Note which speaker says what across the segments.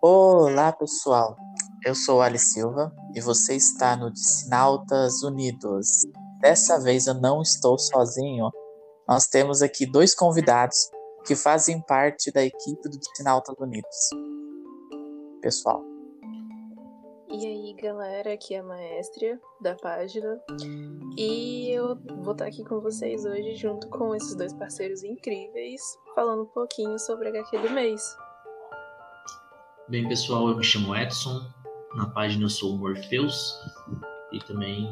Speaker 1: Olá, pessoal. Eu sou Ali Silva e você está no Discinautas Unidos. Dessa vez eu não estou sozinho. Nós temos aqui dois convidados que fazem parte da equipe do Discinautas Unidos. Pessoal.
Speaker 2: E aí, galera, aqui é a maestra da página. E eu vou estar aqui com vocês hoje junto com esses dois parceiros incríveis, falando um pouquinho sobre a HQ do mês.
Speaker 3: Bem, pessoal, eu me chamo Edson. Na página eu sou o Morpheus. E também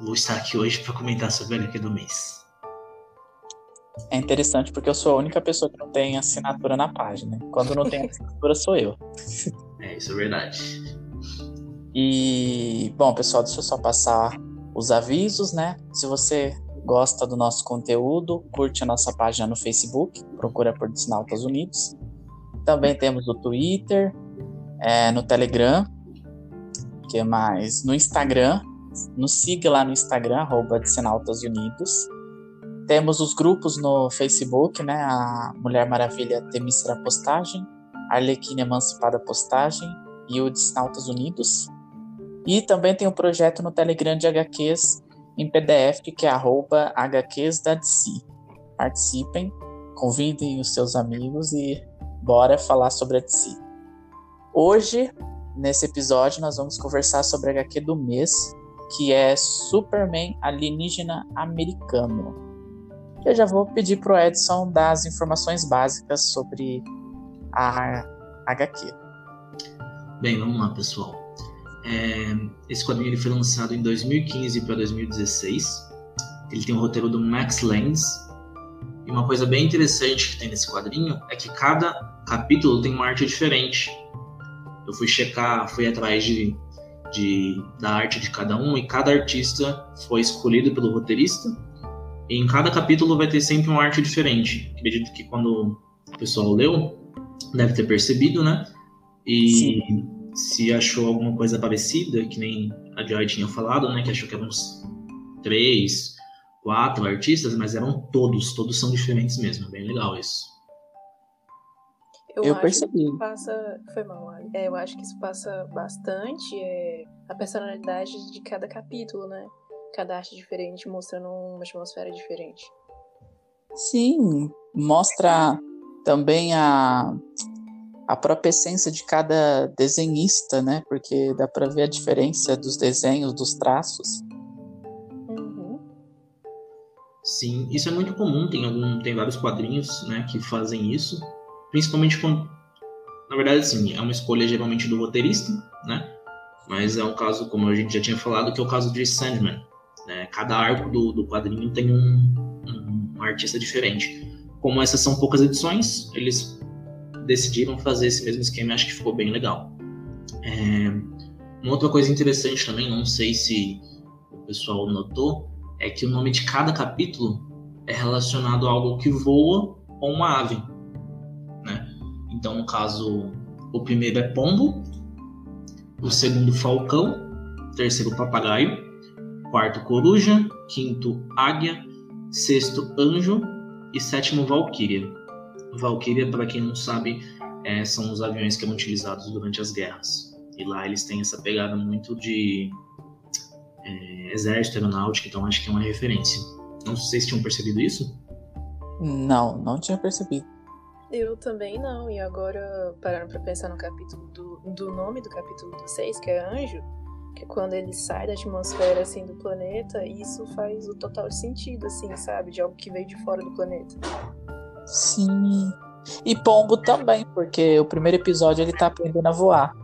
Speaker 3: vou estar aqui hoje para comentar sobre a HQ do mês.
Speaker 1: É interessante porque eu sou a única pessoa que não tem assinatura na página. Quando não tem assinatura, sou eu.
Speaker 3: É, isso é verdade.
Speaker 1: E, bom, pessoal, deixa eu só passar os avisos, né? Se você gosta do nosso conteúdo, curte a nossa página no Facebook, procura por Disnautas Unidos. Também temos o Twitter, é, no Telegram, que mais? No Instagram, nos siga lá no Instagram, arroba Unidos. Temos os grupos no Facebook, né? A Mulher Maravilha Temícera Postagem, Arlequina Emancipada Postagem e o Disnautas Unidos. E também tem o um projeto no Telegram de HQs em PDF, que é arroba HQs da DC. Participem, convidem os seus amigos e bora falar sobre a DC. Hoje, nesse episódio, nós vamos conversar sobre a HQ do mês, que é Superman Alienígena Americano. Eu já vou pedir pro Edson dar as informações básicas sobre a HQ.
Speaker 3: Bem, vamos lá, pessoal. É, esse quadrinho ele foi lançado em 2015 para 2016. Ele tem o roteiro do Max Landis. E uma coisa bem interessante que tem nesse quadrinho é que cada capítulo tem uma arte diferente eu fui checar, fui atrás de, de, da arte de cada um e cada artista foi escolhido pelo roteirista. E em cada capítulo vai ter sempre uma arte diferente. Acredito que quando o pessoal leu, deve ter percebido, né? E Sim. se achou alguma coisa parecida, que nem a Joy tinha falado, né? Que achou que eram uns três, quatro artistas, mas eram todos, todos são diferentes mesmo. É bem legal isso.
Speaker 1: Eu, eu percebi.
Speaker 2: passa. Foi mal, é, eu acho que isso passa bastante é, a personalidade de cada capítulo, né? Cada arte diferente, mostrando uma atmosfera diferente.
Speaker 1: Sim, mostra também a, a própria essência de cada desenhista, né? Porque dá para ver a diferença dos desenhos, dos traços.
Speaker 2: Uhum.
Speaker 3: Sim, isso é muito comum. Tem algum, tem vários quadrinhos, né, que fazem isso principalmente quando, na verdade, assim, é uma escolha geralmente do roteirista, né? Mas é um caso, como a gente já tinha falado, que é o caso de Sandman. Né? Cada arco do, do quadrinho tem um, um, um artista diferente. Como essas são poucas edições, eles decidiram fazer esse mesmo esquema e acho que ficou bem legal. É, uma outra coisa interessante também, não sei se o pessoal notou, é que o nome de cada capítulo é relacionado a algo que voa ou uma ave. Então, no caso, o primeiro é pombo, o segundo falcão, terceiro papagaio, quarto coruja, quinto águia, sexto anjo e sétimo valquíria. Valquíria, para quem não sabe, é, são os aviões que eram utilizados durante as guerras. E lá eles têm essa pegada muito de é, exército, aeronáutica, então acho que é uma referência. Não sei se vocês tinham percebido isso?
Speaker 1: Não, não tinha percebido.
Speaker 2: Eu também não, e agora parando pra pensar no capítulo do, do nome do capítulo 6, que é Anjo, que é quando ele sai da atmosfera assim do planeta, isso faz o total sentido, assim, sabe? De algo que veio de fora do planeta.
Speaker 1: Sim. E Pombo também, porque o primeiro episódio ele tá aprendendo a voar.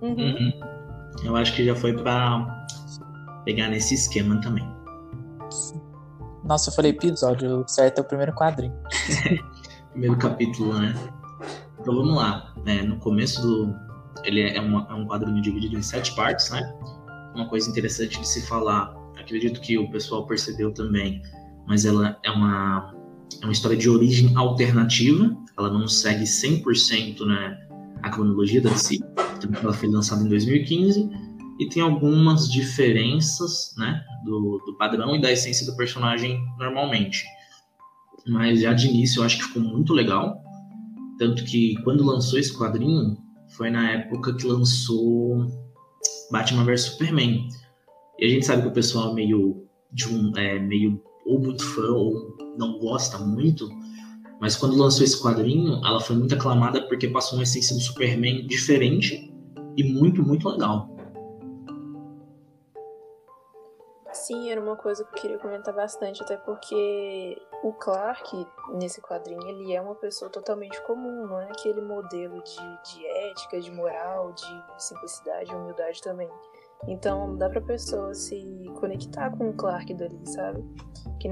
Speaker 2: Uhum. Uhum.
Speaker 3: Eu acho que já foi pra pegar nesse esquema também.
Speaker 1: Nossa, eu falei episódio, certo é o primeiro quadrinho.
Speaker 3: primeiro capítulo, né? Então vamos lá. Né? No começo do. Ele é, uma, é um quadrinho dividido em sete partes, né? Uma coisa interessante de se falar, acredito que o pessoal percebeu também, mas ela é uma, é uma história de origem alternativa, ela não segue 100% né, a cronologia da DC, ela foi lançada em 2015 e tem algumas diferenças né, do, do padrão e da essência do personagem normalmente mas já de início eu acho que ficou muito legal. Tanto que quando lançou esse quadrinho, foi na época que lançou Batman vs Superman. E a gente sabe que o pessoal é meio de um é meio ou muito fã ou não gosta muito, mas quando lançou esse quadrinho, ela foi muito aclamada porque passou uma essência do Superman diferente e muito, muito legal.
Speaker 2: Sim, era uma coisa que eu queria comentar bastante, até porque o Clark, nesse quadrinho, ele é uma pessoa totalmente comum, não é aquele modelo de, de ética, de moral, de simplicidade, humildade também. Então dá pra pessoa se conectar com o Clark dali, sabe? Que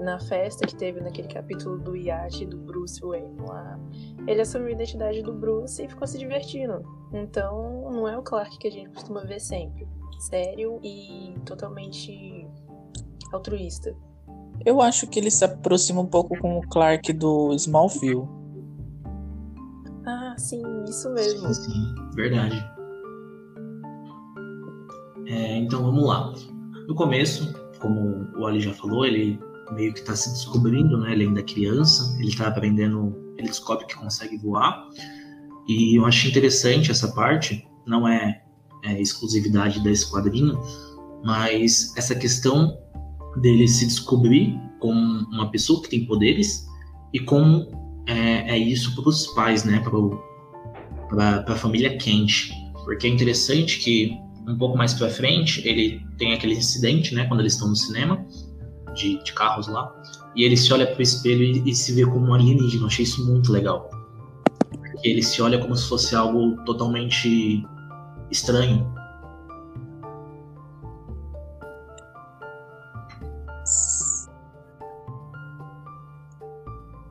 Speaker 2: na festa que teve naquele capítulo do iate do Bruce Wayne lá, ele assumiu a identidade do Bruce e ficou se divertindo. Então não é o Clark que a gente costuma ver sempre. Sério e totalmente altruísta.
Speaker 1: Eu acho que ele se aproxima um pouco com o Clark do Smallville.
Speaker 2: Ah, sim, isso mesmo.
Speaker 3: Sim, sim verdade. É, então vamos lá. No começo, como o Ali já falou, ele meio que está se descobrindo, né? Ele ainda é criança, ele está aprendendo, ele descobre que consegue voar. E eu acho interessante essa parte, não é, é exclusividade desse quadrinho, mas essa questão dele se descobrir como uma pessoa que tem poderes e como é, é isso para os pais, né? Para a família quente. Porque é interessante que um pouco mais para frente, ele tem aquele incidente, né, quando eles estão no cinema, de, de carros lá, e ele se olha pro espelho e, e, se vê como um alienígena. Eu achei isso muito legal. Ele se olha como se fosse algo totalmente estranho.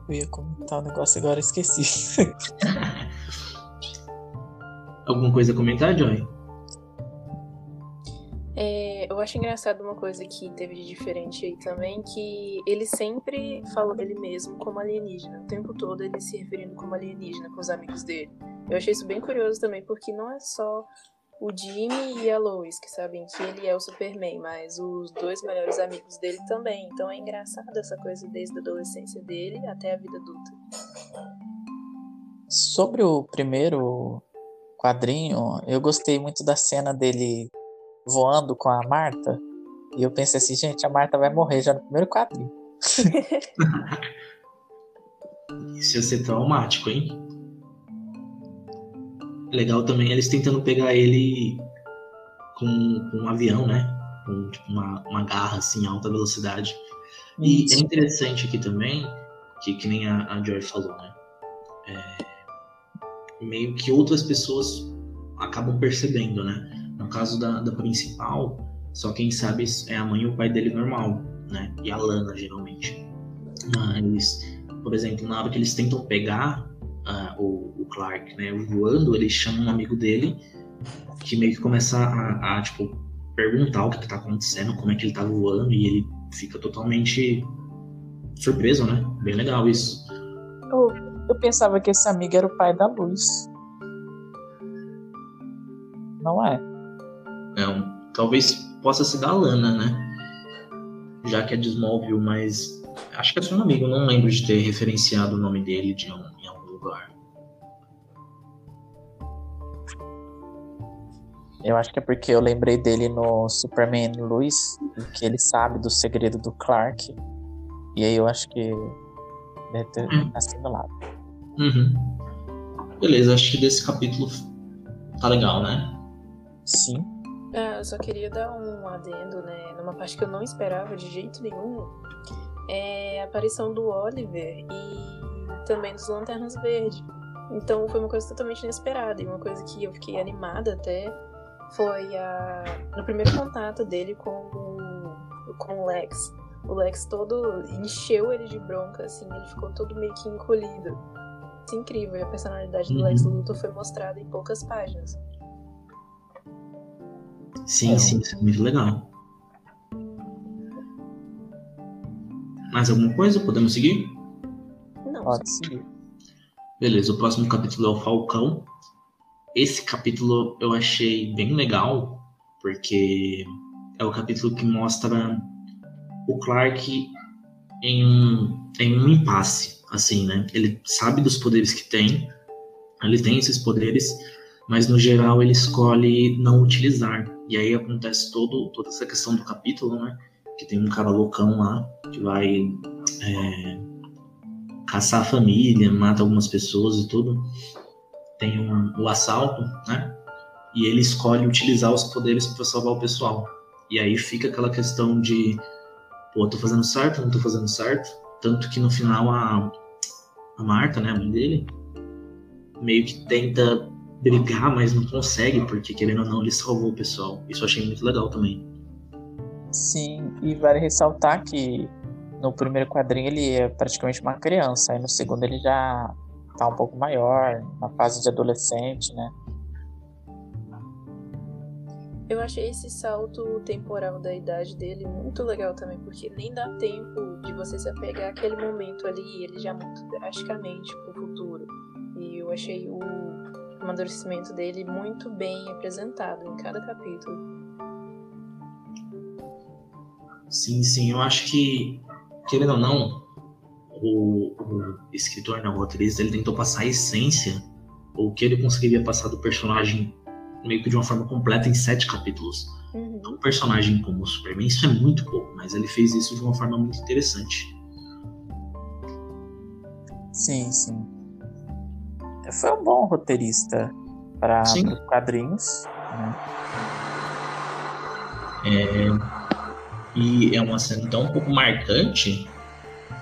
Speaker 1: Eu ia comentar um negócio agora, esqueci.
Speaker 3: Alguma coisa a comentar, Joy?
Speaker 2: eu acho engraçado uma coisa que teve de diferente aí também, que ele sempre falou dele mesmo como alienígena. O tempo todo ele se referindo como alienígena com os amigos dele. Eu achei isso bem curioso também, porque não é só o Jimmy e a Lois que sabem que ele é o Superman, mas os dois melhores amigos dele também. Então é engraçado essa coisa desde a adolescência dele até a vida adulta.
Speaker 1: Sobre o primeiro quadrinho, eu gostei muito da cena dele voando com a Marta. E eu pensei assim, gente, a Marta vai morrer já no primeiro quadrinho.
Speaker 3: Isso ia ser traumático, hein? Legal também eles tentando pegar ele com, com um avião, né? Com tipo, uma, uma garra assim, alta velocidade. E é interessante aqui também, que, que nem a, a Joy falou, né? É, meio que outras pessoas acabam percebendo, né? No caso da, da principal, só quem sabe é a mãe e o pai dele normal, né? E a Lana, geralmente. Mas, por exemplo, na hora que eles tentam pegar o, o, Clark, né, voando, eles chamam um amigo dele que meio que começa a, a tipo, perguntar o que, que tá acontecendo, como é que ele tá voando, e ele fica totalmente surpreso, né? Bem legal isso.
Speaker 1: Eu, eu pensava que esse amigo era o pai da luz. Não é?
Speaker 3: Um, talvez possa ser da Lana, né? Já que é de Smallville, mas acho que é seu amigo. Não lembro de ter referenciado o nome dele de um, lugar.
Speaker 1: Eu acho que é porque eu lembrei dele no Superman Luiz, que ele sabe do segredo do Clark. E aí eu acho que deve ter hum. assimilado.
Speaker 3: Uhum. Beleza, acho que desse capítulo tá legal, né?
Speaker 1: Sim.
Speaker 2: Ah, eu só queria dar um adendo, né? Numa parte que eu não esperava de jeito nenhum. É a aparição do Oliver e também dos Lanternas Verdes. Então foi uma coisa totalmente inesperada. E uma coisa que eu fiquei animada até foi a... no primeiro contato dele com o, com o Lex. O Lex todo encheu ele de bronca, assim, ele ficou todo meio que encolhido. Isso é incrível, e a personalidade do Lex uhum. Luthor foi mostrada em poucas páginas.
Speaker 3: Sim, é. sim, isso é muito legal. Mais alguma coisa? Podemos seguir?
Speaker 2: Pode seguir.
Speaker 3: Beleza, o próximo capítulo é o Falcão. Esse capítulo eu achei bem legal, porque é o capítulo que mostra o Clark em um, em um impasse, assim, né? Ele sabe dos poderes que tem, Ele tem esses poderes, mas no geral ele escolhe não utilizar. E aí acontece todo, toda essa questão do capítulo, né? Que tem um cara loucão lá que vai é, caçar a família, mata algumas pessoas e tudo. Tem um, o assalto, né? E ele escolhe utilizar os poderes para salvar o pessoal. E aí fica aquela questão de, pô, tô fazendo certo, não tô fazendo certo. Tanto que no final a, a Marta, né, a mãe dele, meio que tenta brigar, mas não consegue, porque querendo ou não, ele salvou o pessoal. Isso eu achei muito legal também.
Speaker 1: Sim, e vale ressaltar que no primeiro quadrinho ele é praticamente uma criança, aí no segundo ele já tá um pouco maior, na fase de adolescente, né?
Speaker 2: Eu achei esse salto temporal da idade dele muito legal também, porque nem dá tempo de você se apegar àquele momento ali e ele já muda drasticamente pro futuro. E eu achei o amadurecimento dele muito bem apresentado em cada capítulo.
Speaker 3: Sim, sim, eu acho que, querendo ou não, o, o escritor, né, o roteirista, ele tentou passar a essência, ou o que ele conseguiria passar do personagem meio que de uma forma completa em sete capítulos. Uhum. Um personagem como o Superman, isso é muito pouco, mas ele fez isso de uma forma muito interessante.
Speaker 1: Sim, sim. Foi um bom roteirista para os quadrinhos. Né?
Speaker 3: É, e é uma cena tão um pouco marcante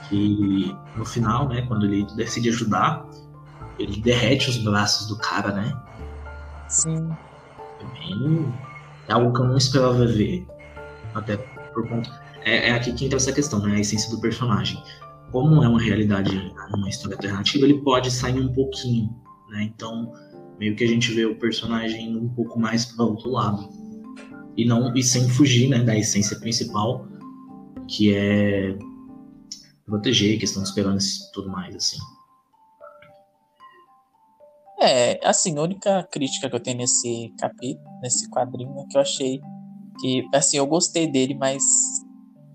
Speaker 3: que no final, né, quando ele decide ajudar, ele derrete os braços do cara, né?
Speaker 1: Sim
Speaker 3: bem. É algo que eu não esperava ver. Até por conta. É, é aqui que entra essa questão, né? A essência do personagem. Como é uma realidade, uma história alternativa, ele pode sair um pouquinho, né? Então, meio que a gente vê o personagem um pouco mais para o outro lado. E, não, e sem fugir né, da essência principal, que é proteger, questão de esperança e tudo mais, assim.
Speaker 1: É, assim, a única crítica que eu tenho nesse capítulo, nesse quadrinho, é que eu achei que, assim, eu gostei dele, mas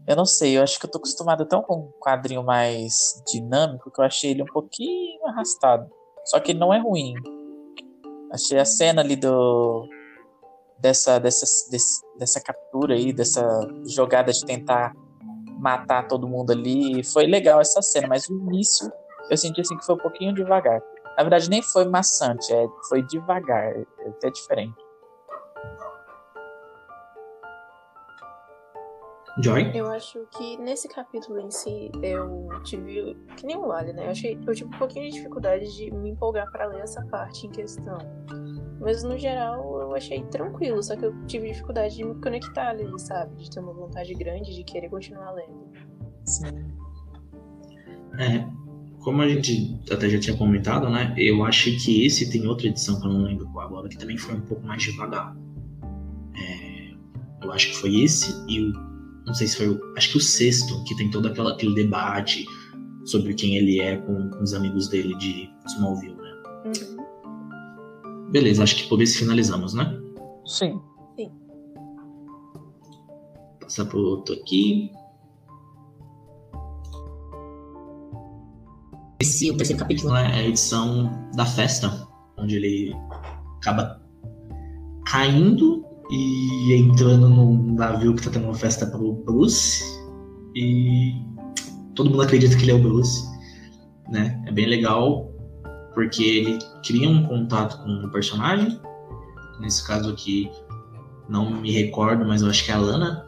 Speaker 1: eu não sei, eu acho que eu tô acostumado tão com um quadrinho mais dinâmico que eu achei ele um pouquinho arrastado. Só que ele não é ruim. Achei a cena ali do dessa dessa desse, dessa captura aí, dessa jogada de tentar matar todo mundo ali, foi legal essa cena, mas o início eu senti assim que foi um pouquinho devagar. Na verdade, nem foi maçante, é, foi devagar, é até diferente.
Speaker 3: Joy?
Speaker 2: Eu acho que nesse capítulo em si, eu tive. Que nem o Ali, né? Eu, achei, eu tive um pouquinho de dificuldade de me empolgar para ler essa parte em questão. Mas no geral, eu achei tranquilo, só que eu tive dificuldade de me conectar ali, sabe? De ter uma vontade grande de querer continuar lendo.
Speaker 1: Sim.
Speaker 3: É, como a gente até já tinha comentado, né? Eu acho que esse tem outra edição que eu não lembro qual agora, que também foi um pouco mais devagar. É, eu acho que foi esse e o. Não sei se foi o. Acho que o sexto, que tem todo aquela, aquele debate sobre quem ele é com, com os amigos dele de Smallville. Beleza, acho que por esse finalizamos, né?
Speaker 1: Sim.
Speaker 2: Sim.
Speaker 3: Passar pro outro aqui. Esse, o terceiro capítulo né, é a edição da festa, onde ele acaba caindo e entrando num navio que tá tendo uma festa pro Bruce. E todo mundo acredita que ele é o Bruce, né? É bem legal porque ele cria um contato com o personagem. Nesse caso aqui, não me recordo, mas eu acho que é a Lana.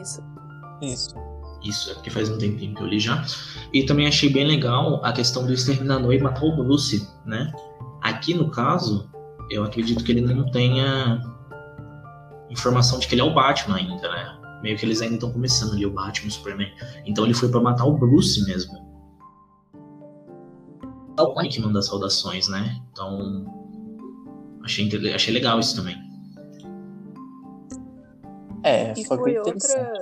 Speaker 2: Isso.
Speaker 1: Isso.
Speaker 3: Isso, é porque faz um tempinho que eu li já. E também achei bem legal a questão do exterminador e matar o Bruce, né? Aqui no caso, eu acredito que ele não tenha informação de que ele é o Batman ainda, né? Meio que eles ainda estão começando ali o Batman, o Superman. Então ele foi para matar o Bruce mesmo. É o que manda saudações, né? Então achei, achei legal isso também.
Speaker 1: É, foi, foi outra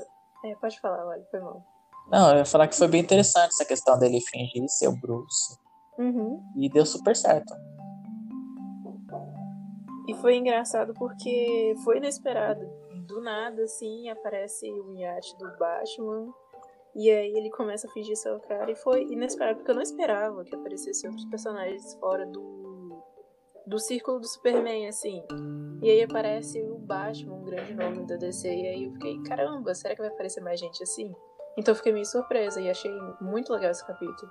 Speaker 2: é, pode falar, olha, foi mal.
Speaker 1: Não, eu ia falar que foi bem interessante essa questão dele fingir ser o Bruce.
Speaker 2: Uhum.
Speaker 1: E deu super certo.
Speaker 2: E foi engraçado porque foi inesperado. Do nada, assim, aparece o iate do Batman. E aí ele começa a fingir ser o cara. E foi inesperado, porque eu não esperava que aparecessem outros personagens fora do, do círculo do Superman, assim. E aí aparece o Batman, um grande nome da DC. E aí eu fiquei, caramba, será que vai aparecer mais gente assim? Então eu fiquei meio surpresa e achei muito legal esse capítulo.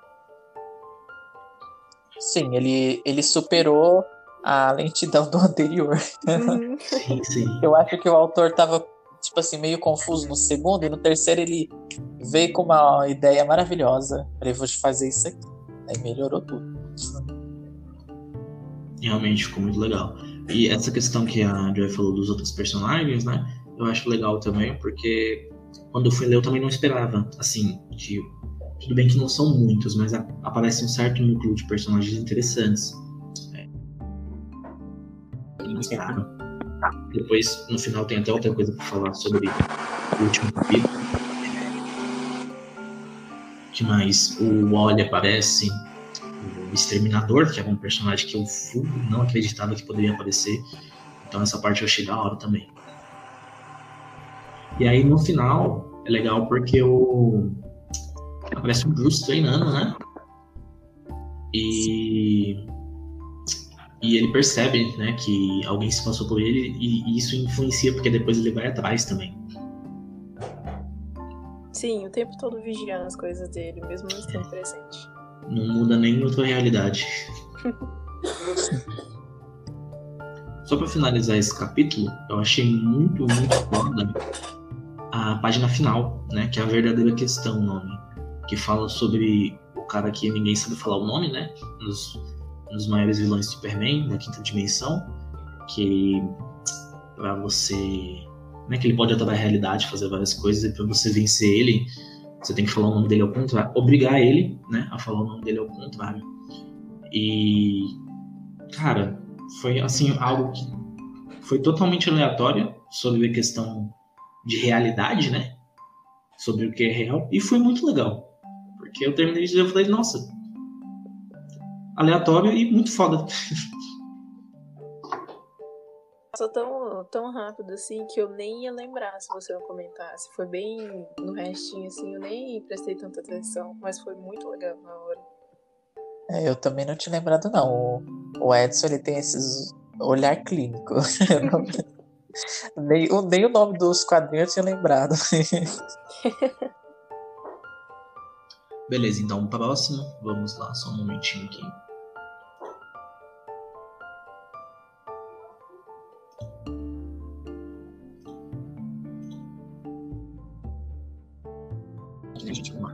Speaker 1: Sim, ele, ele superou a lentidão do anterior.
Speaker 2: Uhum.
Speaker 3: Sim, sim.
Speaker 1: Eu acho que o autor tava, tipo assim, meio confuso no segundo, e no terceiro ele veio com uma ideia maravilhosa. Falei, vou fazer isso aqui. Aí melhorou tudo.
Speaker 3: Realmente ficou muito legal. E essa questão que a Joy falou dos outros personagens, né? Eu acho legal também, porque quando eu fui ler eu também não esperava, assim, de tudo bem que não são muitos, mas aparece um certo núcleo de personagens interessantes. É. Inusitado. Depois, no final, tem até outra coisa pra falar sobre o último capítulo. que mais? O Wally aparece, o Exterminador, que é um personagem que eu não acreditava que poderia aparecer. Então essa parte eu achei da hora também. E aí no final é legal porque o aparece o Bruce treinando, né? E e ele percebe, né, que alguém se passou por ele e, e isso influencia porque depois ele vai atrás também.
Speaker 2: Sim, o tempo todo vigiando as coisas dele, mesmo não estando presente.
Speaker 3: Não muda nem outra realidade. Só pra finalizar esse capítulo, eu achei muito, muito foda a página final, né? Que é a verdadeira questão, o nome. Que fala sobre o cara que ninguém sabe falar o nome, né? Dos, um dos maiores vilões do Superman, da quinta dimensão. Que pra você. Né, que ele pode alterar a realidade, fazer várias coisas, e pra você vencer ele, você tem que falar o nome dele ao contrário. Obrigar ele, né, a falar o nome dele ao contrário. E. Cara, foi assim, algo que foi totalmente aleatório sobre a questão de realidade, né? Sobre o que é real. E foi muito legal. Porque eu terminei de ler e falei, nossa. Aleatório e muito foda.
Speaker 2: Passou tão, tão rápido assim que eu nem ia lembrar se você não comentasse. Foi bem no restinho assim, eu nem prestei tanta atenção, mas foi muito legal na hora.
Speaker 1: É, eu também não tinha lembrado, não. O, Edson, ele tem esses olhar clínico. Nem, o- nem o nome dos quadrinhos eu tinha lembrado.
Speaker 3: Beleza, então próximo. Vamos lá, só um momentinho aqui.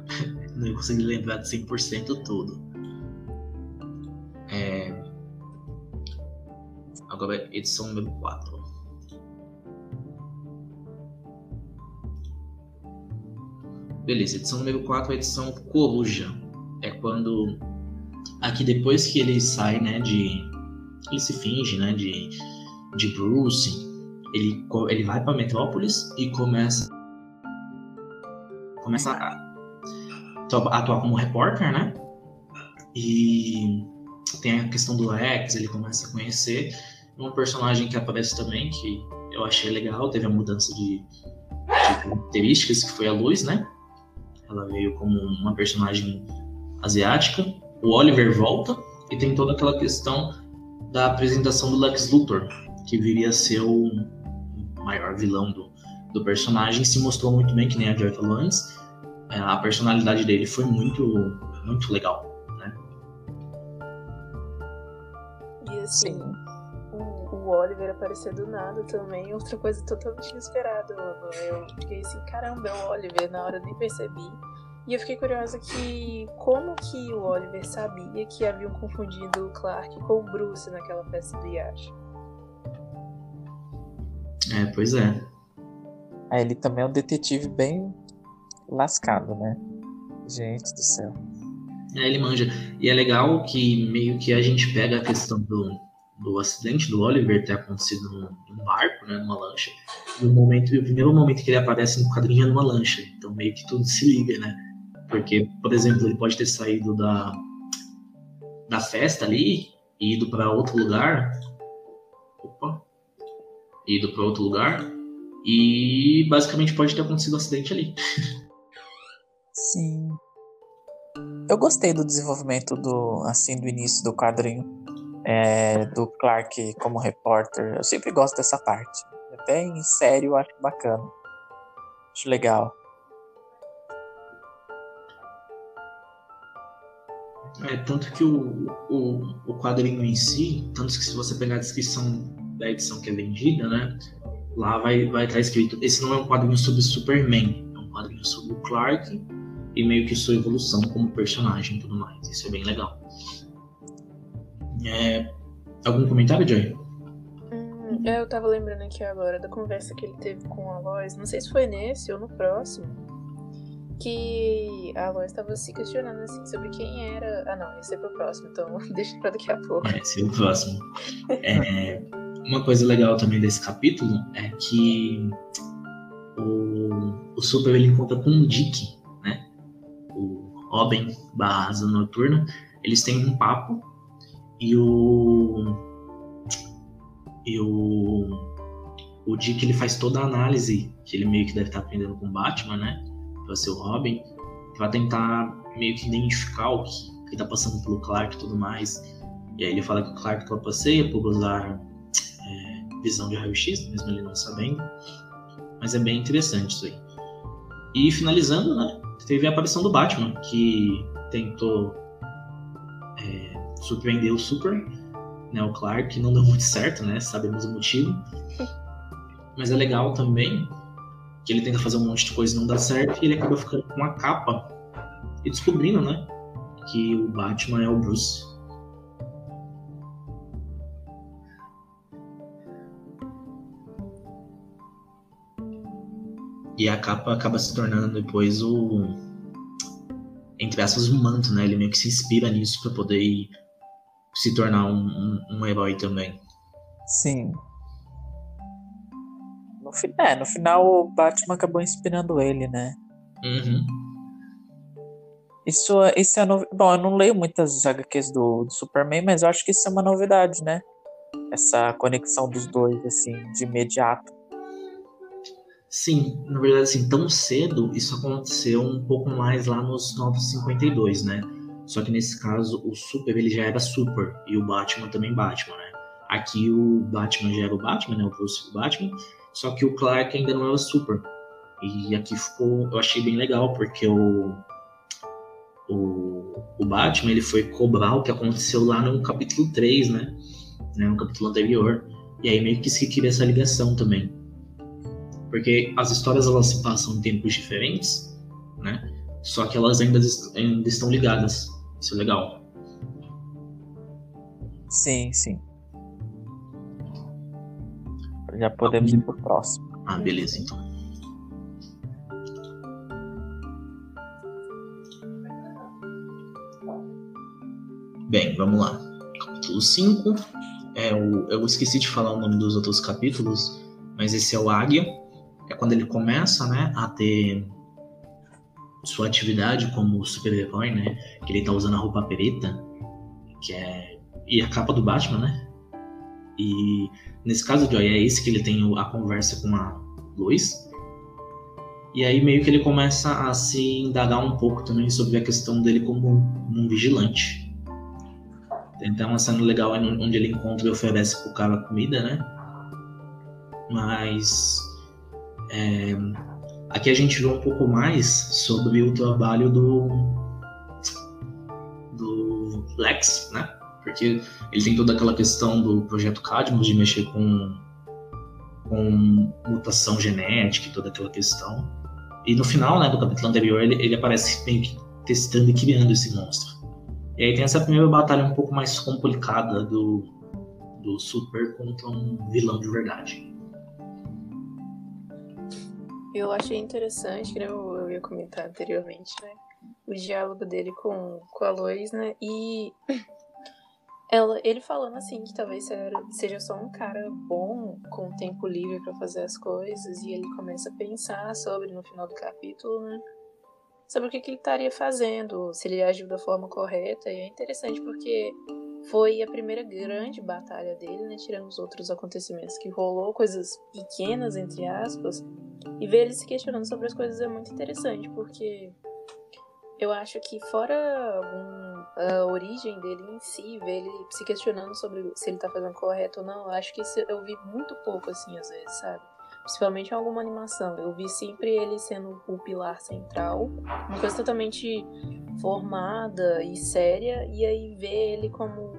Speaker 3: Não consegui lembrar de 100% tudo. É... Agora, edição número 4. Beleza, edição número 4 é a edição Coruja. É quando. Aqui depois que ele sai, né, de. Ele se finge, né, de, de Bruce. Ele, ele vai pra Metrópolis e começa. Começa a atuar como repórter, né? E tem a questão do Lex, ele começa a conhecer. Um personagem que aparece também, que eu achei legal, teve a mudança de, de características, que foi a luz, né? Ela veio como uma personagem asiática. O Oliver volta e tem toda aquela questão da apresentação do Lex Luthor, que viria a ser o maior vilão do, do personagem. Se mostrou muito bem, que nem a Joy falou antes. É, A personalidade dele foi muito, muito legal.
Speaker 2: E assim, o, Oliver aparecer do nada também, outra coisa totalmente inesperada. Eu, fiquei assim, caramba, é o Oliver, na hora eu nem percebi. E eu fiquei curiosa que como que o Oliver sabia que haviam confundido o Clark com o Bruce naquela festa do Yacht.
Speaker 3: É, pois é.
Speaker 1: Aí ele também é um detetive bem lascado, né? Gente do céu.
Speaker 3: É, ele manja. E é legal que meio que a gente pega a questão do, do acidente do Oliver ter acontecido num, num barco, né, numa lancha. E o, momento, o primeiro momento que ele aparece no quadrinho é numa lancha. Então meio que tudo se liga, né? Porque, por exemplo, ele pode ter saído da, da festa ali e ido para outro lugar. Opa! Ido para outro lugar. E basicamente pode ter acontecido um acidente ali.
Speaker 1: Sim. Eu gostei do desenvolvimento do, assim, do início do quadrinho. É, do Clark como repórter. Eu sempre gosto dessa parte. Até em série eu acho bacana. Acho legal.
Speaker 3: É, tanto que o, o, o quadrinho em si, tanto que se você pegar a descrição da edição que é vendida, né? Lá vai, vai estar escrito: esse não é um quadrinho sobre Superman, é um quadrinho sobre o Clark e meio que sua evolução como personagem e tudo mais. Isso é bem legal. É, algum comentário, Joy?
Speaker 2: Hum, eu tava lembrando aqui agora da conversa que ele teve com a Lois. Não sei se foi nesse ou no próximo. Que a Lois estava se questionando assim sobre quem era. Ah, não, esse é pro próximo, então deixa pra daqui a pouco.
Speaker 3: É, esse é o próximo. É, uma coisa legal também desse capítulo é que o, o Super ele encontra com o Dick, né? O Robin barra Asa Noturna. Eles têm um papo e o. E o. O Dick ele faz toda a análise que ele meio que deve estar aprendendo com o Batman, né? Pra ser o Robin. Pra tentar meio que identificar o que, que tá passando pelo Clark e tudo mais. E aí ele fala que o Clark trapaceia por usar é, visão de raio-x, mesmo ele não sabendo. Mas é bem interessante isso aí. E finalizando, né? Teve a aparição do Batman, que tentou surpreendeu o Super, né, o Clark, não deu muito certo, né? Sabemos o motivo. Mas é legal também que ele tenta fazer um monte de coisa e não dá certo e ele acaba ficando com uma capa e descobrindo, né, que o Batman é o Bruce. E a capa acaba se tornando depois o entre aspas, um manto, né? Ele meio que se inspira nisso para poder ir se tornar um, um, um herói também.
Speaker 1: Sim. No, é, no final o Batman acabou inspirando ele, né?
Speaker 3: Uhum.
Speaker 1: Isso, isso é novo. Bom, eu não leio muitas HQs do, do Superman, mas eu acho que isso é uma novidade, né? Essa conexão dos dois, assim, de imediato.
Speaker 3: Sim, na verdade, assim, tão cedo isso aconteceu um pouco mais lá nos 952, né? Só que nesse caso, o Super ele já era Super e o Batman também Batman, né? Aqui o Batman já era o Batman, né? O Bruce Batman. Só que o Clark ainda não o Super. E aqui ficou, eu achei bem legal porque o o, o Batman ele foi cobrar o que aconteceu lá no capítulo 3, né? né? No capítulo anterior. E aí meio que se queria essa ligação também. Porque as histórias elas se passam em tempos diferentes, né? Só que elas ainda, ainda estão ligadas. Isso é legal.
Speaker 1: Sim, sim. Já podemos ir pro próximo.
Speaker 3: Ah, beleza, então. Bem, vamos lá. Capítulo 5. É o, eu esqueci de falar o nome dos outros capítulos, mas esse é o Águia. É quando ele começa né, a ter sua atividade como super-herói, né? Que ele tá usando a roupa preta, que é. E a capa do Batman, né? E nesse caso, Joy, é esse que ele tem a conversa com a Lois. E aí meio que ele começa a se indagar um pouco também sobre a questão dele como um vigilante. Então uma cena legal onde ele encontra e oferece pro cara comida, né? Mas é, Aqui a gente vê um pouco mais sobre o trabalho do, do Lex, né? Porque ele tem toda aquela questão do projeto Cadmus de mexer com, com mutação genética e toda aquela questão. E no final né, do capítulo anterior ele, ele aparece meio que testando e criando esse monstro. E aí tem essa primeira batalha um pouco mais complicada do, do Super contra um vilão de verdade.
Speaker 2: Eu achei interessante, que eu, ia comentar anteriormente, né? O diálogo dele com, com a Lois, né? E ela, ele falando assim que talvez seja só um cara bom com tempo livre para fazer as coisas e ele começa a pensar sobre no final do capítulo, né? Sobre o que, que ele estaria fazendo, se ele agiu da forma correta. E é interessante porque foi a primeira grande batalha dele, né? Tirando os outros acontecimentos que rolou, coisas pequenas, entre aspas, e ver ele se questionando sobre as coisas é muito interessante, porque eu acho que fora algum a origem dele em si, ver ele se questionando sobre se ele tá fazendo correto ou não, eu acho que eu vi muito pouco, assim, às vezes, sabe? Principalmente em alguma animação. Eu vi sempre ele sendo o pilar central, uma coisa totalmente formada e séria, e aí ver ele como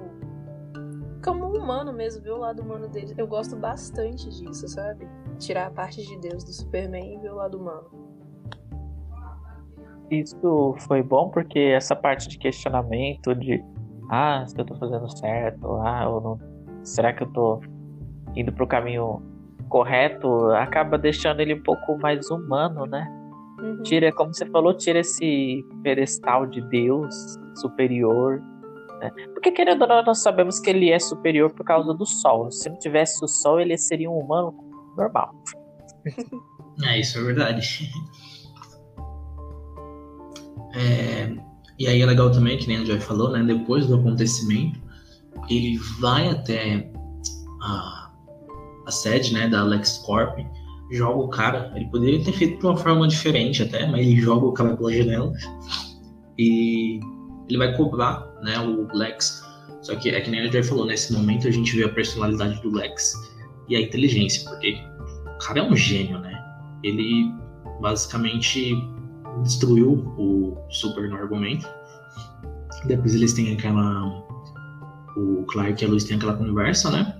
Speaker 2: como um humano mesmo, ver o lado humano dele. Eu gosto bastante disso, sabe? Tirar a parte de Deus do Superman e ver o lado humano.
Speaker 1: Isso foi bom porque essa parte de questionamento de ah, se eu tô fazendo certo, ah, ou não, será que eu tô indo pro caminho correto, acaba deixando ele um pouco mais humano, né? Uhum. Tira, como você falou, tira esse pedestal de Deus superior. Né? Porque querendo ou não, nós sabemos que ele é superior por causa do sol. Se não tivesse o sol, ele seria um humano normal.
Speaker 3: É, isso é verdade. É, e aí é legal também, que nem a Joy falou, né? Depois do acontecimento, ele vai até a, a sede né, da LexCorp, joga o cara. Ele poderia ter feito de uma forma diferente até, mas ele joga o cara pela janela. E ele vai cobrar né, o Lex. Só que é que nem a Joy falou, nesse momento a gente vê a personalidade do Lex e a inteligência, porque o cara é um gênio, né? Ele basicamente destruiu o Super no argumento. Depois eles têm aquela. O Clark e a Luz têm aquela conversa, né?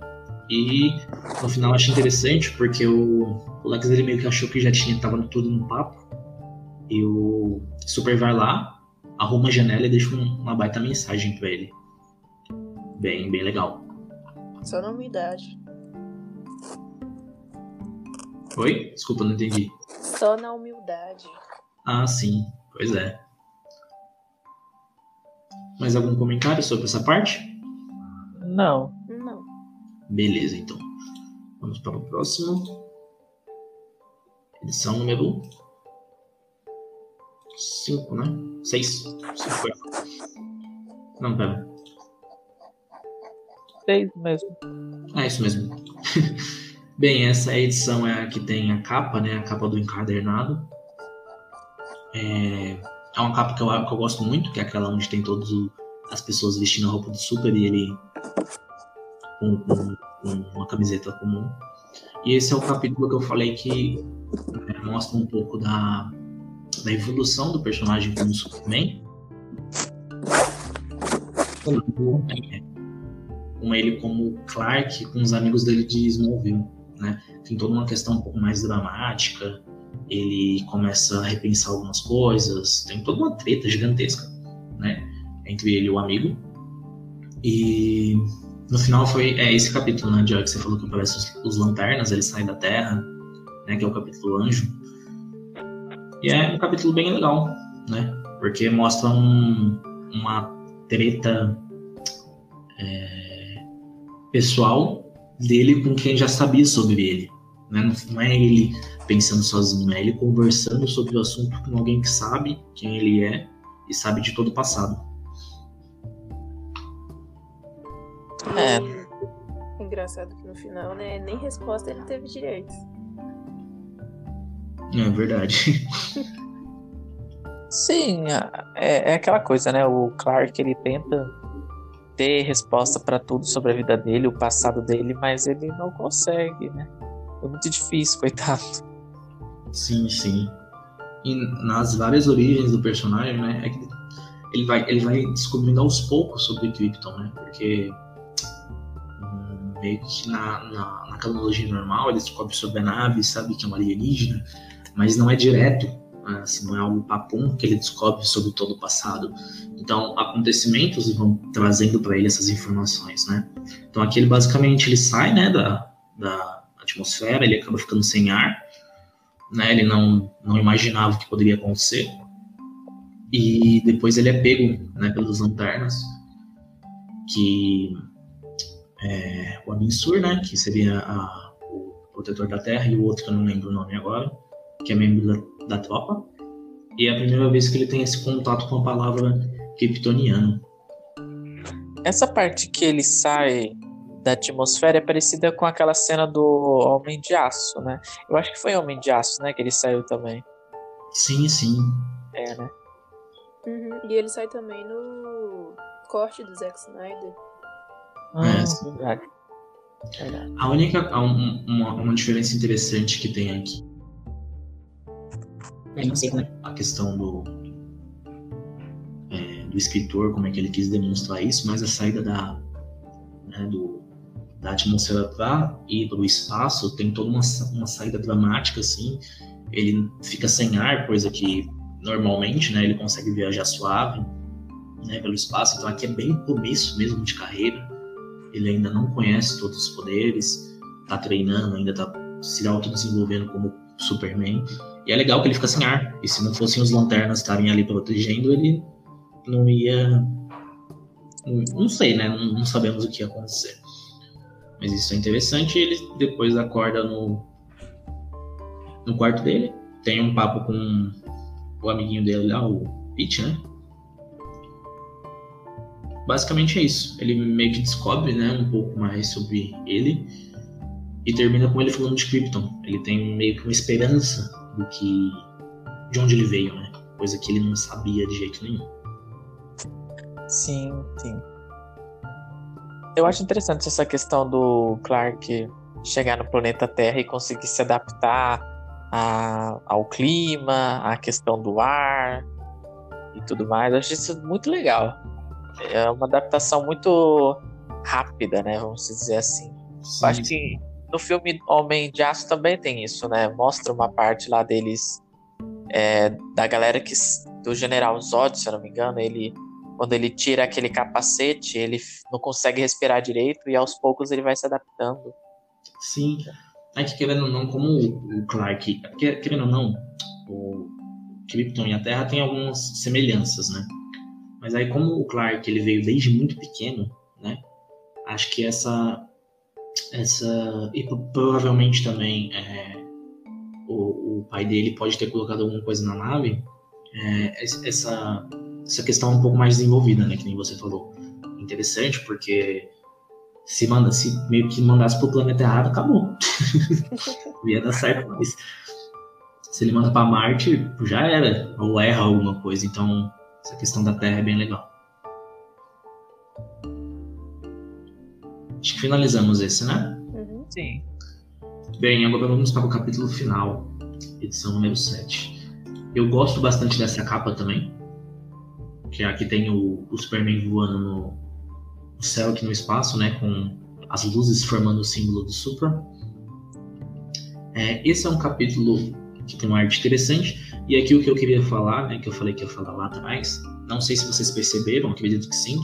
Speaker 3: E no final eu achei interessante porque o, o Lex ele meio que achou que já tinha tava tudo no papo. E o Super vai lá, arruma a janela e deixa uma baita mensagem para ele. Bem, bem legal.
Speaker 2: Só na humildade.
Speaker 3: Oi? Desculpa, não entendi.
Speaker 2: Só na humildade.
Speaker 3: Ah, sim, pois é. Mais algum comentário sobre essa parte?
Speaker 1: Não.
Speaker 2: Não.
Speaker 3: Beleza, então. Vamos para o próximo. Edição número 5, né? 6. Não, pera.
Speaker 1: 6 mesmo.
Speaker 3: Ah, isso mesmo. Bem, essa edição é a que tem a capa, né? A capa do encadernado. É, é uma capa que eu, que eu gosto muito, que é aquela onde tem todas as pessoas vestindo a roupa do super e ele com, com, com, uma camiseta comum. E esse é o capítulo que eu falei que é, mostra um pouco da, da evolução do personagem como Superman. Com ele como Clark, com os amigos dele de Smallville. Né? Tem toda uma questão um pouco mais dramática, ele começa a repensar algumas coisas, tem toda uma treta gigantesca, né, entre ele e o amigo. E no final foi é esse capítulo, né, de que você falou que aparece os, os lanternas, eles saem da Terra, né, que é o capítulo Anjo. E é um capítulo bem legal, né, porque mostra um, uma treta é, pessoal dele com quem já sabia sobre ele. Né? Não é ele pensando sozinho, é ele conversando sobre o assunto com alguém que sabe quem ele é e sabe de todo o passado.
Speaker 2: É. Engraçado que no final, né, nem resposta ele teve direito.
Speaker 3: É verdade.
Speaker 1: Sim, é, é aquela coisa, né? O Clark ele tenta ter resposta para tudo sobre a vida dele, o passado dele, mas ele não consegue, né? É muito difícil, coitado.
Speaker 3: Sim, sim. E nas várias origens do personagem, né? É que ele vai, ele vai descobrindo aos poucos sobre Krypton, né? Porque hum, meio que na, na, na cronologia normal ele descobre sobre a nave, sabe que é uma alienígena, mas não é direto, né? assim, não é algo papum que ele descobre sobre todo o passado. Então, acontecimentos vão trazendo para ele essas informações, né? Então, aqui ele basicamente ele sai, né, da, da atmosfera, ele acaba ficando sem ar, né? Ele não, não imaginava o que poderia acontecer. E depois ele é pego, né, pelas lanternas, que é, o Abinsur, né, que seria a, o protetor da Terra, e o outro que eu não lembro o nome agora, que é membro da, da tropa. E é a primeira vez que ele tem esse contato com a palavra kryptoniano.
Speaker 1: Essa parte que ele sai da atmosfera é parecida com aquela cena do Homem de Aço, né? Eu acho que foi Homem de Aço, né? Que ele saiu também.
Speaker 3: Sim, sim.
Speaker 1: É, né?
Speaker 2: Uhum. E ele sai também no. corte do Zack Snyder.
Speaker 1: Ah,
Speaker 3: É.
Speaker 1: verdade. Verdade.
Speaker 3: A única. um- uma, uma diferença interessante que tem aqui. Não sei como é a questão do. é, do escritor, como é que ele quis demonstrar isso, mas a saída da. né, do, da atmosfera para ir para o espaço tem toda uma, uma saída dramática, assim. Ele fica sem ar, coisa que normalmente né, ele consegue viajar suave né, pelo espaço. Então aqui é bem começo mesmo de carreira. Ele ainda não conhece todos os poderes, tá treinando, ainda tá se autodesenvolvendo como Superman. E é legal que ele fica sem ar. E se não fossem os lanternas estarem ali protegendo, ele não ia. Não, não sei, né? Não, não sabemos o que ia acontecer. Mas isso é interessante. Ele depois acorda no, no quarto dele. Tem um papo com o amiguinho dele lá, o Pete, né? Basicamente é isso. Ele meio que descobre, né, um pouco mais sobre ele e termina com ele falando de Krypton. Ele tem meio que uma esperança do que de onde ele veio, né? Coisa que ele não sabia de jeito nenhum.
Speaker 1: Sim, sim. Eu acho interessante essa questão do Clark chegar no planeta Terra e conseguir se adaptar a- ao clima, à questão do ar e tudo mais. Eu acho isso muito legal. É uma adaptação muito rápida, né? Vamos dizer assim. Eu acho que no filme Homem de Aço também tem isso, né? Mostra uma parte lá deles, é, da galera que. do General Zod, se eu não me engano, ele. Quando ele tira aquele capacete, ele não consegue respirar direito e aos poucos ele vai se adaptando.
Speaker 3: Sim. É que querendo ou não, como o Clark. Querendo ou não, o Krypton e a Terra têm algumas semelhanças, né? Mas aí, como o Clark ele veio desde muito pequeno, né? Acho que essa. Essa e pro- provavelmente também é, o, o pai dele pode ter colocado alguma coisa na nave. é, es- essa, essa questão é um pouco mais desenvolvida, né? Que nem você falou. Interessante, porque se manda, se meio que mandasse pro planeta errado, acabou. Ia dar certo, mas se ele manda pra Marte, já era. Ou erra alguma coisa. Então, essa questão da Terra é bem legal. Acho que finalizamos esse, né?
Speaker 2: Uhum.
Speaker 1: Sim.
Speaker 3: Bem, agora vamos para o capítulo final, edição número 7. Eu gosto bastante dessa capa também. Que aqui tem o, o Superman voando no, no céu aqui no espaço, né? Com as luzes formando o símbolo do Supra. É, esse é um capítulo que tem uma arte interessante. E aqui o que eu queria falar, né? Que eu falei que ia falar lá atrás. Não sei se vocês perceberam, acredito que sim.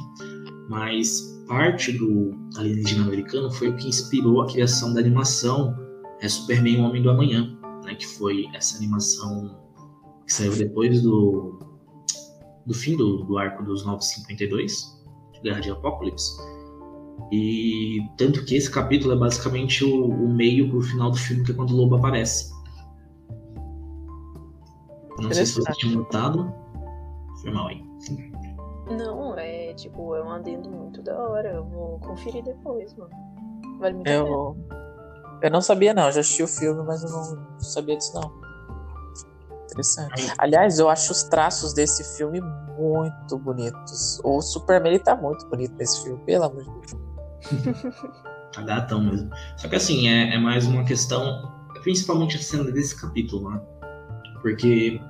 Speaker 3: Mas parte do alienígena americano foi o que inspirou a criação da animação é Superman o Homem do Amanhã, né, que foi essa animação que saiu depois do, do fim do, do arco dos 952, de Guerra de Apocalipse. E tanto que esse capítulo é basicamente o, o meio pro final do filme, que é quando o lobo aparece. Não sei se vocês tinham notado. Foi mal aí.
Speaker 2: Não, é tipo, é um adendo muito da hora. Eu vou conferir depois, mano. Vale muito a pena.
Speaker 1: Eu, eu não sabia, não. Eu já assisti o filme, mas eu não sabia disso, não. Interessante. Aliás, eu acho os traços desse filme muito bonitos. O Superman ele tá muito bonito nesse filme, pelo amor de Deus.
Speaker 3: Tá gatão mesmo. Só que assim, é, é mais uma questão, principalmente a cena desse capítulo, né? Porque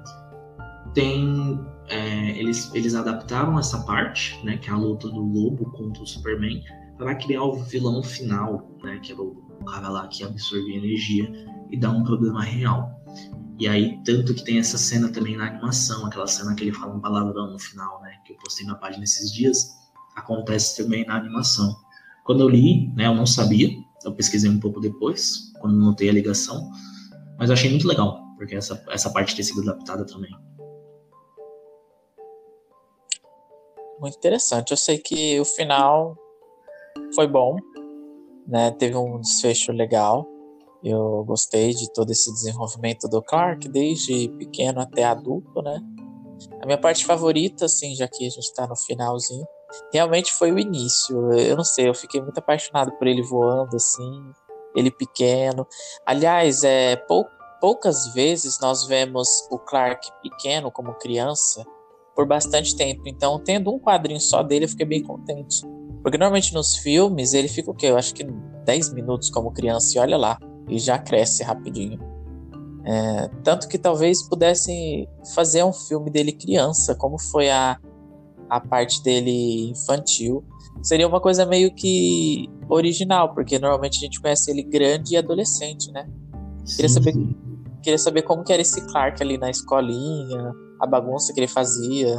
Speaker 3: tem. é, eles, eles adaptaram essa parte, né? Que é a luta do lobo contra o Superman, para criar o vilão final, né? Que era o cara que absorvia energia e dá um problema real. E aí, tanto que tem essa cena também na animação, aquela cena que ele fala um palavrão no final, né? Que eu postei na página esses dias, acontece também na animação. Quando eu li, né, eu não sabia, eu pesquisei um pouco depois, quando notei a ligação, mas eu achei muito legal, porque essa, essa parte ter sido adaptada também.
Speaker 1: Muito interessante. Eu sei que o final foi bom, né? Teve um desfecho legal. Eu gostei de todo esse desenvolvimento do Clark, desde pequeno até adulto, né? A minha parte favorita, assim, já que a gente tá no finalzinho, realmente foi o início. Eu não sei, eu fiquei muito apaixonado por ele voando, assim, ele pequeno. Aliás, é, pou- poucas vezes nós vemos o Clark pequeno como criança por bastante tempo. Então, tendo um quadrinho só dele, eu fiquei bem contente. Porque normalmente nos filmes ele fica o quê? Eu acho que 10 minutos como criança e olha lá. E já cresce rapidinho. É, tanto que talvez pudessem fazer um filme dele criança, como foi a, a parte dele infantil. Seria uma coisa meio que original, porque normalmente a gente conhece ele grande e adolescente, né? Sim, queria saber, sim. queria saber como que era esse Clark ali na escolinha, a bagunça que ele fazia.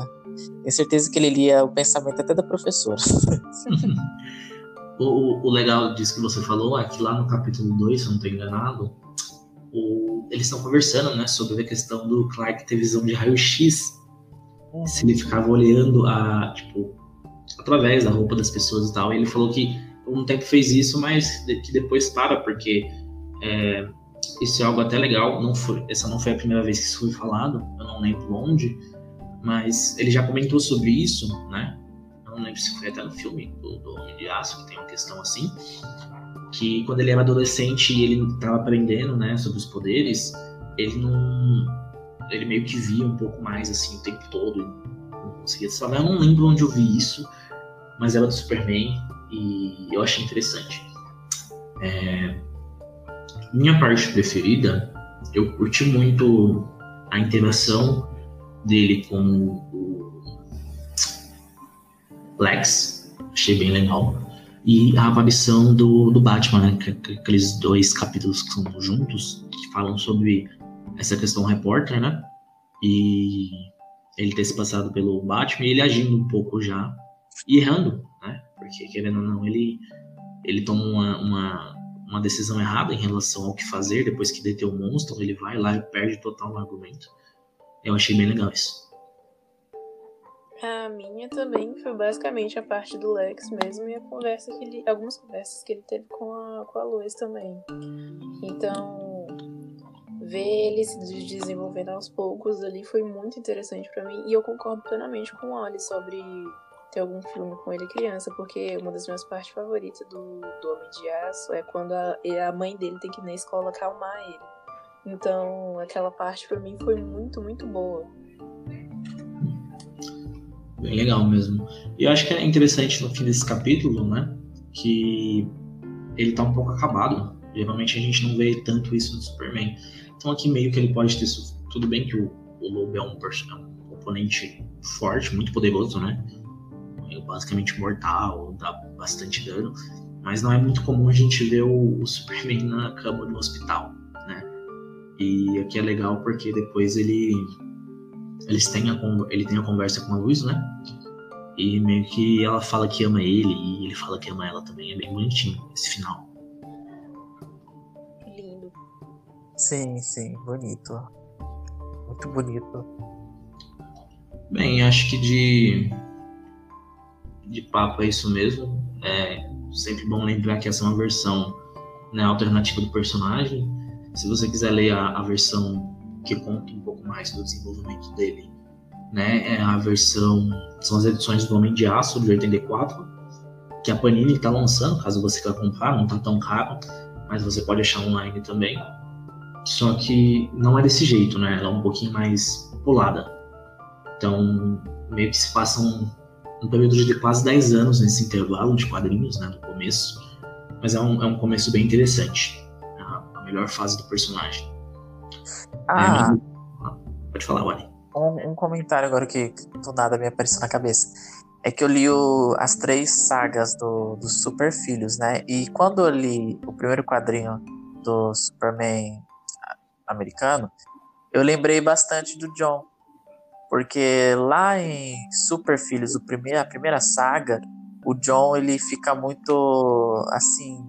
Speaker 1: Tenho certeza que ele lia o pensamento até da professora.
Speaker 3: o, o, legal disso que você falou é que lá no capítulo 2, se eu não estou enganado, o, eles estão conversando né, sobre a questão do Clark ter visão de raio-x. Uhum. Se ele ficava olhando a, tipo, através da roupa das pessoas e tal. E ele falou que um tempo fez isso, mas que depois para, porque é, isso é algo até legal. Não foi, essa não foi a primeira vez que isso foi falado, eu não lembro onde, mas ele já comentou sobre isso, né? Eu não lembro se foi até no filme do, do Homem de Aço, que tem uma questão assim, que quando ele era adolescente e ele estava aprendendo, né, sobre os poderes, ele não, ele meio que via um pouco mais assim o tempo todo, não conseguia saber. Eu não lembro onde eu vi isso, mas era do Superman e eu achei interessante. É, minha parte preferida, eu curti muito a interação dele com o Lex, achei bem legal. E a aparição do, do Batman, né? Aqueles dois capítulos que são juntos, que falam sobre essa questão repórter, né? E ele ter se passado pelo Batman e ele agindo um pouco já e errando, né? Porque querendo ou não, ele, ele toma uma, uma, uma decisão errada em relação ao que fazer depois que deteu o monstro, ele vai lá e perde total o argumento. Eu achei bem legal isso.
Speaker 2: A minha também foi basicamente a parte do Lex mesmo e a conversa que ele. algumas conversas que ele teve com a, com a Lois também. Então, ver ele se desenvolvendo aos poucos ali foi muito interessante para mim. E eu concordo plenamente com o Oli sobre ter algum filme com ele criança, porque uma das minhas partes favoritas do, do Homem de Aço é quando a, a mãe dele tem que ir na escola acalmar ele. Então, aquela parte para mim foi muito, muito boa.
Speaker 3: Bem legal mesmo. E eu acho que é interessante no fim desse capítulo, né? Que ele tá um pouco acabado. Geralmente a gente não vê tanto isso no Superman. Então aqui meio que ele pode ter. Tudo bem que o, o Lobo é um, é um oponente forte, muito poderoso, né? É basicamente mortal, dá bastante dano. Mas não é muito comum a gente ver o, o Superman na cama do hospital. E aqui é legal porque depois ele eles têm a, ele tem a conversa com a Luz, né? E meio que ela fala que ama ele e ele fala que ama ela também. É bem bonitinho esse final.
Speaker 2: Lindo.
Speaker 1: Sim, sim, bonito. Muito bonito.
Speaker 3: Bem, acho que de de papo é isso mesmo. É sempre bom lembrar que essa é uma versão né, alternativa do personagem se você quiser ler a, a versão que conta um pouco mais do desenvolvimento dele, né, é a versão são as edições do Homem de Aço de 84, que a Panini está lançando, caso você queira comprar, não está tão caro, mas você pode achar online também. Só que não é desse jeito, né? Ela é um pouquinho mais pulada. Então, meio que se passa um, um período de quase 10 anos nesse intervalo de quadrinhos, né, no começo. Mas é um, é um começo bem interessante melhor fase do personagem.
Speaker 1: Ah.
Speaker 3: É, pode falar, Wally.
Speaker 1: Um, um, comentário agora que do nada me apareceu na cabeça. É que eu li o, as três sagas do, dos Super Filhos, né? E quando eu li o primeiro quadrinho do Superman americano, eu lembrei bastante do John. Porque lá em Super Filhos, o primeiro, a primeira saga, o John ele fica muito assim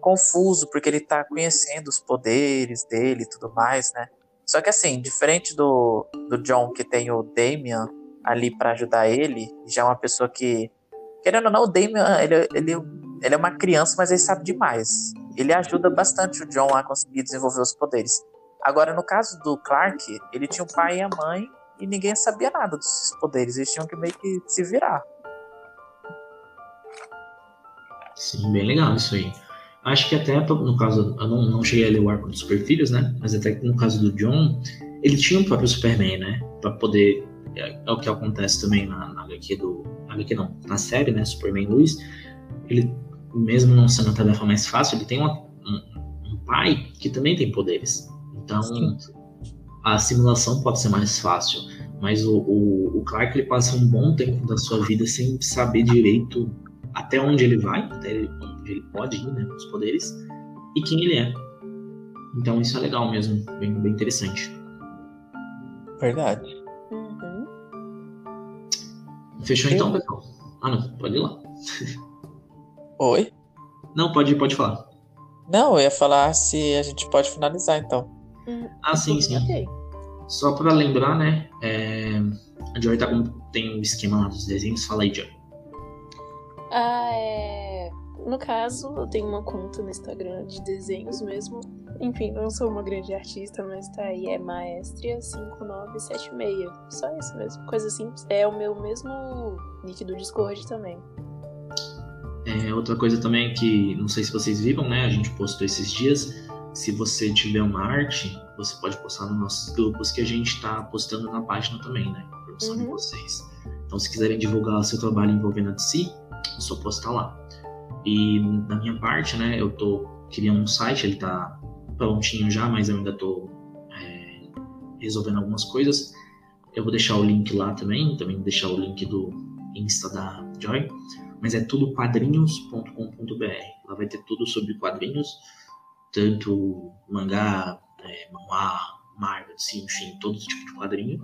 Speaker 1: confuso, porque ele tá conhecendo os poderes dele e tudo mais, né? Só que assim, diferente do, do John, que tem o Damian ali para ajudar ele, já é uma pessoa que. Querendo ou não, o Damian, ele, ele, ele é uma criança, mas ele sabe demais. Ele ajuda bastante o John a conseguir desenvolver os poderes. Agora, no caso do Clark, ele tinha o pai e a mãe e ninguém sabia nada dos poderes. Eles tinham que meio que se virar.
Speaker 3: Sim, bem legal isso aí. Acho que até no caso, eu não, não cheguei a ler o arco dos Super Filhos, né? Mas até no caso do John, ele tinha o próprio Superman, né? Pra poder É, é, o que acontece também na, na HQ do. Na HQ não, na série, né? Superman Luiz. Ele, mesmo não sendo a tarefa mais fácil, ele tem uma, um, um, pai que também tem poderes. Então, Sim. a simulação pode ser mais fácil. Mas o, o, o Clark ele passa um bom tempo da sua vida sem saber direito até onde ele vai, até onde ele pode ir, né? Os poderes, e quem ele é. Então isso é legal mesmo, bem, bem interessante.
Speaker 1: Verdade.
Speaker 2: Uhum.
Speaker 3: Fechou então, pessoal? Ah, não, pode ir lá.
Speaker 1: Oi?
Speaker 3: Não, pode, pode falar.
Speaker 1: Não, eu ia falar se a gente pode finalizar então.
Speaker 2: Uhum.
Speaker 3: Ah, sim, sim.
Speaker 2: Ok.
Speaker 3: Só para lembrar, né? É... A Joy tá com... tem um esquema lá dos desenhos. Fala aí, Joy.
Speaker 2: Ah, é. No caso, eu tenho uma conta no Instagram de desenhos mesmo. Enfim, não sou uma grande artista, mas tá aí, é Maestria5976. Só isso mesmo, coisa simples. É o meu mesmo nick do Discord também.
Speaker 3: É, outra coisa também que não sei se vocês viram, né? A gente postou esses dias. Se você tiver uma arte, você pode postar nos nossos grupos que a gente está postando na página também, né? Produção uhum. de vocês. Então, se quiserem divulgar o seu trabalho envolvendo a DC, é só postar lá. E da minha parte, né, eu tô criando um site, ele tá prontinho já, mas eu ainda tô é, resolvendo algumas coisas. Eu vou deixar o link lá também, também vou deixar o link do Insta da Joy, mas é tudo quadrinhos.com.br. Lá vai ter tudo sobre quadrinhos, tanto mangá, é, manhwa, Marvel, assim, enfim, todo tipo de quadrinho.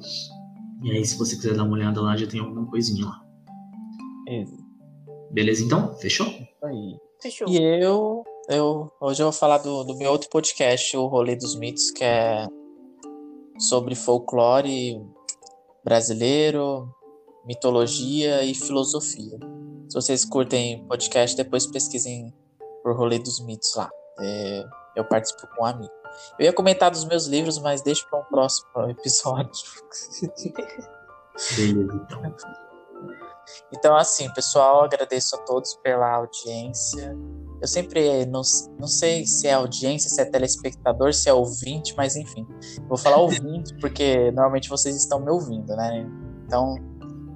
Speaker 3: E aí, se você quiser dar uma olhada lá, já tem alguma coisinha lá.
Speaker 1: Isso.
Speaker 3: Beleza, então? Fechou?
Speaker 1: Aí.
Speaker 2: Fechou.
Speaker 1: E eu, eu hoje eu vou falar do, do meu outro podcast, o Rolê dos Mitos, que é sobre folclore brasileiro, mitologia e filosofia. Se vocês curtem podcast, depois pesquisem por Rolê dos Mitos lá. É, eu participo com um amigo. Eu ia comentar dos meus livros, mas deixa para um próximo episódio.
Speaker 3: Beleza, então.
Speaker 1: Então, assim, pessoal, agradeço a todos pela audiência. Eu sempre não, não sei se é audiência, se é telespectador, se é ouvinte, mas enfim. Vou falar ouvinte porque normalmente vocês estão me ouvindo, né? Então,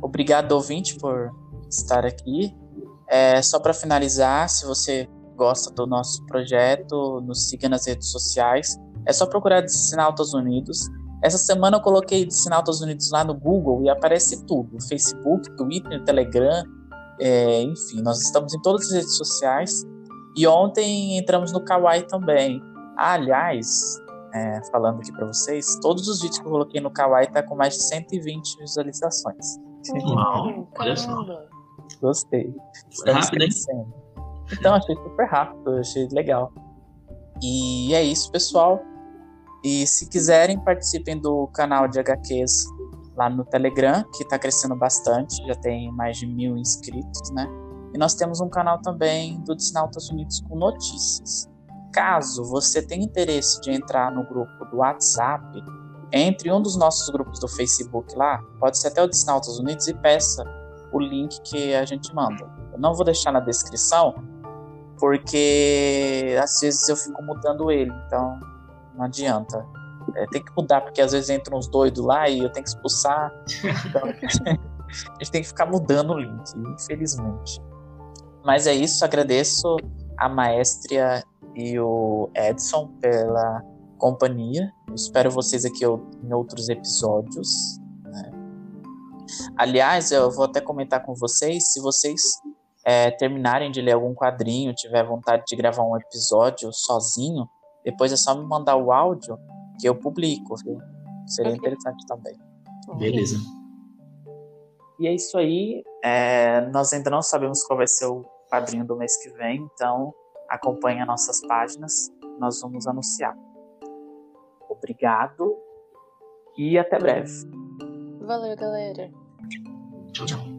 Speaker 1: obrigado, ouvinte, por estar aqui. É, só para finalizar, se você gosta do nosso projeto, nos siga nas redes sociais. É só procurar Sinautas Unidos. Essa semana eu coloquei Sinautas Unidos lá no Google e aparece tudo: Facebook, Twitter, Telegram, é, enfim, nós estamos em todas as redes sociais. E ontem entramos no Kawaii também. Ah, aliás, é, falando aqui para vocês, todos os vídeos que eu coloquei no Kawaii tá com mais de 120 visualizações.
Speaker 3: Uau, olha só.
Speaker 1: Gostei.
Speaker 3: Estamos rápido, crescendo.
Speaker 1: Então, achei super rápido, achei legal. E é isso, pessoal. E se quiserem, participem do canal de HQs lá no Telegram, que está crescendo bastante, já tem mais de mil inscritos, né? E nós temos um canal também do Disnautas Unidos com notícias. Caso você tenha interesse de entrar no grupo do WhatsApp, entre um dos nossos grupos do Facebook lá, pode ser até o Disnautas Unidos e peça o link que a gente manda. Eu não vou deixar na descrição, porque às vezes eu fico mudando ele, então não adianta. É, tem que mudar, porque às vezes entram uns doidos lá e eu tenho que expulsar. Então, a gente tem que ficar mudando o link, infelizmente. Mas é isso, agradeço a Maestria e o Edson pela companhia. Eu espero vocês aqui em outros episódios. Né? Aliás, eu vou até comentar com vocês, se vocês é, terminarem de ler algum quadrinho, tiver vontade de gravar um episódio sozinho, depois é só me mandar o áudio que eu publico, viu? Seria okay. interessante também.
Speaker 3: Beleza.
Speaker 1: E é isso aí. É, nós ainda não sabemos qual vai ser o quadrinho do mês que vem, então acompanhe nossas páginas, nós vamos anunciar. Obrigado e até breve.
Speaker 2: Valeu, galera.
Speaker 3: Tchau, tchau.